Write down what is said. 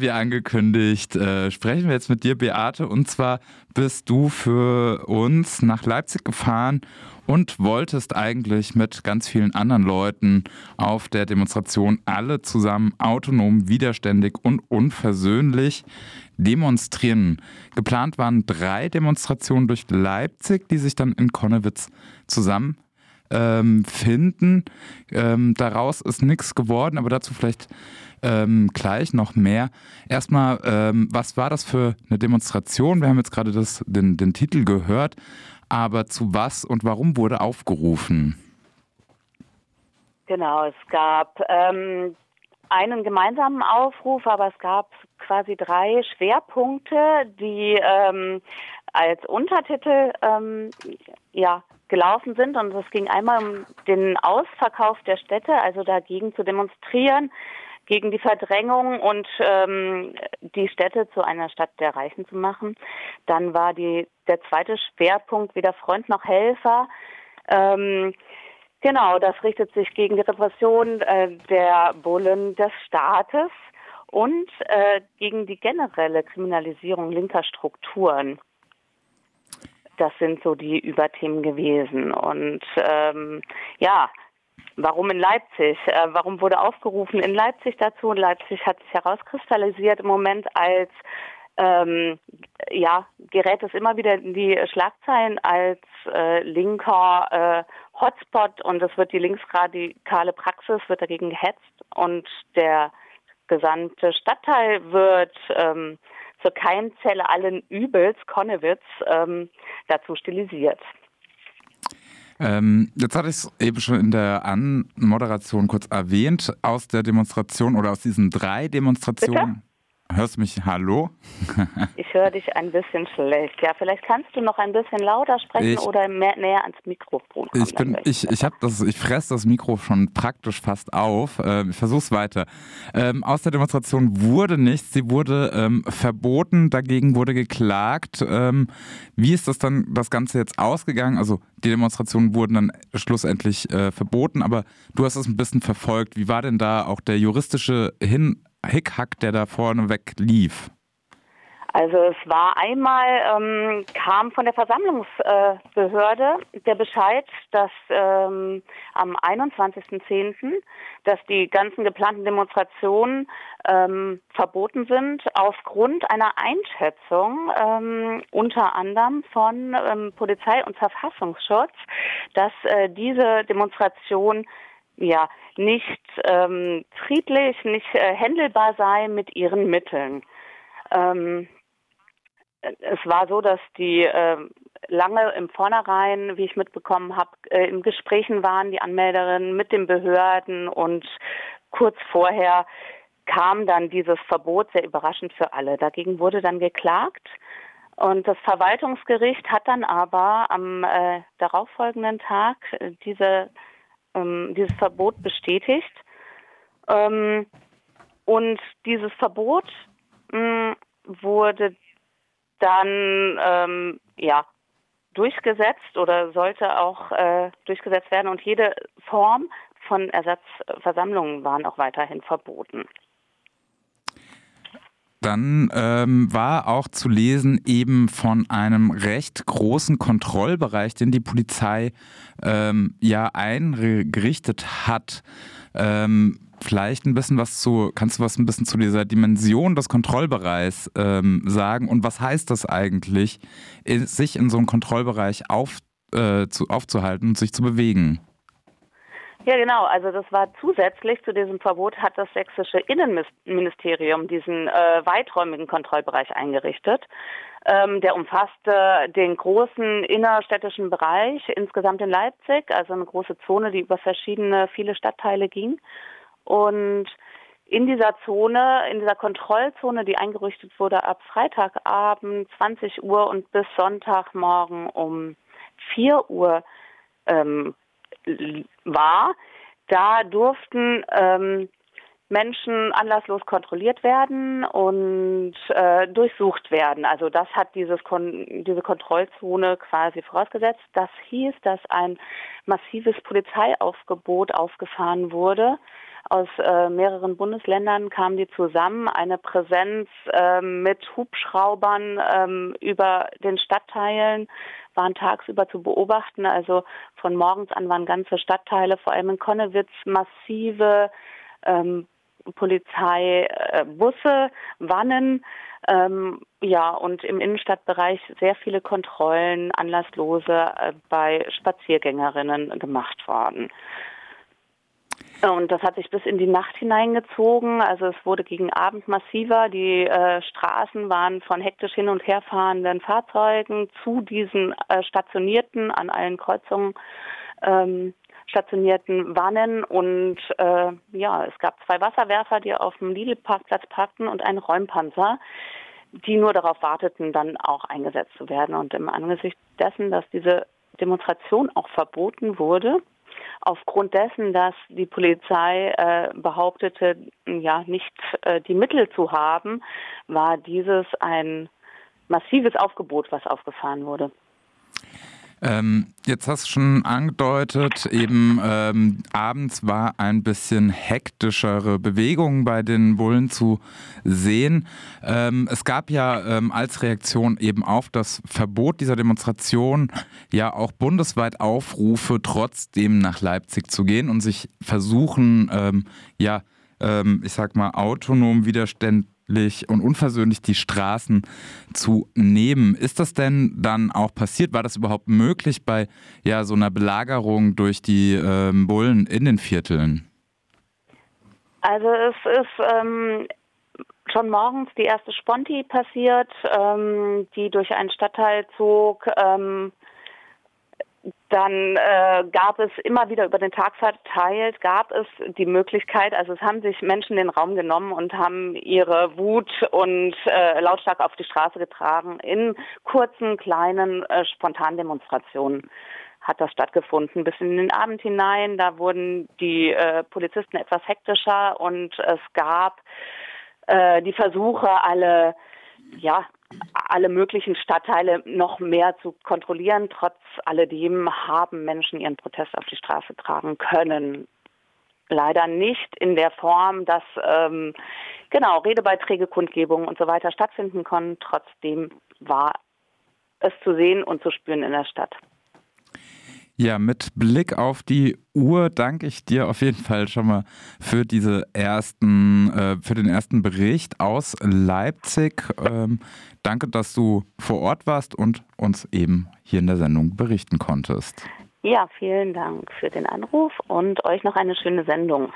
Wie angekündigt, äh, sprechen wir jetzt mit dir, Beate. Und zwar bist du für uns nach Leipzig gefahren und wolltest eigentlich mit ganz vielen anderen Leuten auf der Demonstration alle zusammen autonom, widerständig und unversöhnlich demonstrieren. Geplant waren drei Demonstrationen durch Leipzig, die sich dann in Konnewitz zusammen ähm, finden. Ähm, daraus ist nichts geworden, aber dazu vielleicht ähm, gleich noch mehr. Erstmal, ähm, was war das für eine Demonstration? Wir haben jetzt gerade den, den Titel gehört, aber zu was und warum wurde aufgerufen? Genau, es gab ähm, einen gemeinsamen Aufruf, aber es gab quasi drei Schwerpunkte, die ähm, als Untertitel ähm, ja, gelaufen sind. Und es ging einmal um den Ausverkauf der Städte, also dagegen zu demonstrieren, gegen die Verdrängung und ähm, die Städte zu einer Stadt der Reichen zu machen. Dann war die, der zweite Schwerpunkt weder Freund noch Helfer. Ähm, genau, das richtet sich gegen die Repression äh, der Bullen des Staates und äh, gegen die generelle Kriminalisierung linker Strukturen. Das sind so die Überthemen gewesen. Und ähm, ja, warum in Leipzig? Äh, warum wurde aufgerufen in Leipzig dazu? Und Leipzig hat sich herauskristallisiert im Moment als ähm, ja, gerät es immer wieder in die Schlagzeilen als äh, linker äh, Hotspot und es wird die linksradikale Praxis wird dagegen gehetzt und der gesamte Stadtteil wird ähm, zur Keimzelle allen Übels, Konnewitz, ähm, dazu stilisiert. Ähm, jetzt hatte ich es eben schon in der Anmoderation kurz erwähnt, aus der Demonstration oder aus diesen drei Demonstrationen. Bitte? Hörst du mich? Hallo? ich höre dich ein bisschen schlecht. Ja, vielleicht kannst du noch ein bisschen lauter sprechen ich, oder mehr, näher ans Mikrofon kommen. Ich bin, ich, ich habe das, ich fresse das Mikro schon praktisch fast auf. Ähm, ich versuch's weiter. Ähm, aus der Demonstration wurde nichts. Sie wurde ähm, verboten. Dagegen wurde geklagt. Ähm, wie ist das dann das Ganze jetzt ausgegangen? Also die Demonstrationen wurden dann schlussendlich äh, verboten, aber du hast es ein bisschen verfolgt. Wie war denn da auch der juristische Hin Hickhack, der da vorne weg lief? Also es war einmal, ähm, kam von der Versammlungsbehörde äh, der Bescheid, dass ähm, am 21.10., dass die ganzen geplanten Demonstrationen ähm, verboten sind aufgrund einer Einschätzung ähm, unter anderem von ähm, Polizei und Verfassungsschutz, dass äh, diese Demonstration ja nicht ähm, friedlich, nicht äh, händelbar sei mit ihren Mitteln. Ähm, es war so, dass die äh, lange im Vornherein, wie ich mitbekommen habe, äh, in Gesprächen waren, die Anmelderinnen mit den Behörden und kurz vorher kam dann dieses Verbot sehr überraschend für alle. Dagegen wurde dann geklagt. Und das Verwaltungsgericht hat dann aber am äh, darauffolgenden Tag äh, diese ähm, dieses Verbot bestätigt. Ähm, und dieses Verbot mh, mm, wurde dann ähm, ja durchgesetzt oder sollte auch äh, durchgesetzt werden und jede Form von Ersatzversammlungen waren auch weiterhin verboten. Dann ähm, war auch zu lesen eben von einem recht großen Kontrollbereich, den die Polizei ähm, ja eingerichtet hat. Ähm, vielleicht ein bisschen was zu, kannst du was ein bisschen zu dieser Dimension des Kontrollbereichs ähm, sagen und was heißt das eigentlich, sich in so einem Kontrollbereich auf, äh, zu, aufzuhalten und sich zu bewegen? Ja, genau. Also das war zusätzlich zu diesem Verbot hat das sächsische Innenministerium diesen äh, weiträumigen Kontrollbereich eingerichtet. Ähm, der umfasste den großen innerstädtischen Bereich insgesamt in Leipzig, also eine große Zone, die über verschiedene viele Stadtteile ging. Und in dieser Zone, in dieser Kontrollzone, die eingerichtet wurde ab Freitagabend 20 Uhr und bis Sonntagmorgen um 4 Uhr ähm, war, da durften ähm, Menschen anlasslos kontrolliert werden und äh, durchsucht werden. Also das hat dieses Kon diese Kontrollzone quasi vorausgesetzt. Das hieß, dass ein massives Polizeiaufgebot aufgefahren wurde. Aus äh, mehreren Bundesländern kamen die zusammen. Eine Präsenz äh, mit Hubschraubern ähm, über den Stadtteilen waren tagsüber zu beobachten. Also von morgens an waren ganze Stadtteile, vor allem in Konnewitz, massive ähm, Polizeibusse, äh, Wannen, ähm, ja, und im Innenstadtbereich sehr viele Kontrollen anlasslose äh, bei Spaziergängerinnen gemacht worden. Und das hat sich bis in die Nacht hineingezogen. Also es wurde gegen Abend massiver. Die äh, Straßen waren von hektisch hin und her fahrenden Fahrzeugen zu diesen äh, stationierten an allen Kreuzungen ähm, stationierten Wannen und äh, ja, es gab zwei Wasserwerfer, die auf dem Lidl-Parkplatz parkten und einen Räumpanzer, die nur darauf warteten, dann auch eingesetzt zu werden. Und im Angesicht dessen, dass diese Demonstration auch verboten wurde, aufgrund dessen, dass die Polizei äh, behauptete, ja, nicht äh, die Mittel zu haben, war dieses ein massives Aufgebot, was aufgefahren wurde. Ähm, jetzt hast du schon angedeutet, eben ähm, abends war ein bisschen hektischere Bewegung bei den Bullen zu sehen. Ähm, es gab ja ähm, als Reaktion eben auf das Verbot dieser Demonstration ja auch bundesweit Aufrufe, trotzdem nach Leipzig zu gehen und sich versuchen, ähm, ja, ähm, ich sag mal, autonom widerständlich und unversöhnlich die Straßen zu nehmen. Ist das denn dann auch passiert? War das überhaupt möglich bei ja, so einer Belagerung durch die ähm, Bullen in den Vierteln? Also es ist ähm, schon morgens die erste Sponti passiert, ähm, die durch einen Stadtteil zog. Ähm, dann äh, gab es immer wieder über den Tag verteilt, gab es die Möglichkeit, also es haben sich Menschen den Raum genommen und haben ihre Wut und äh, lautstark auf die Straße getragen. In kurzen, kleinen, äh, spontanen Demonstrationen hat das stattgefunden. Bis in den Abend hinein, da wurden die äh, Polizisten etwas hektischer und es gab äh, die Versuche, alle ja, alle möglichen Stadtteile noch mehr zu kontrollieren. Trotz alledem haben Menschen ihren Protest auf die Straße tragen können. Leider nicht in der Form, dass ähm, genau Redebeiträge, Kundgebungen und so weiter stattfinden konnten. Trotzdem war es zu sehen und zu spüren in der Stadt. Ja, mit Blick auf die Uhr danke ich dir auf jeden Fall schon mal für diese ersten, äh, für den ersten Bericht aus Leipzig. Ähm, danke, dass du vor Ort warst und uns eben hier in der Sendung berichten konntest. Ja, vielen Dank für den Anruf und euch noch eine schöne Sendung.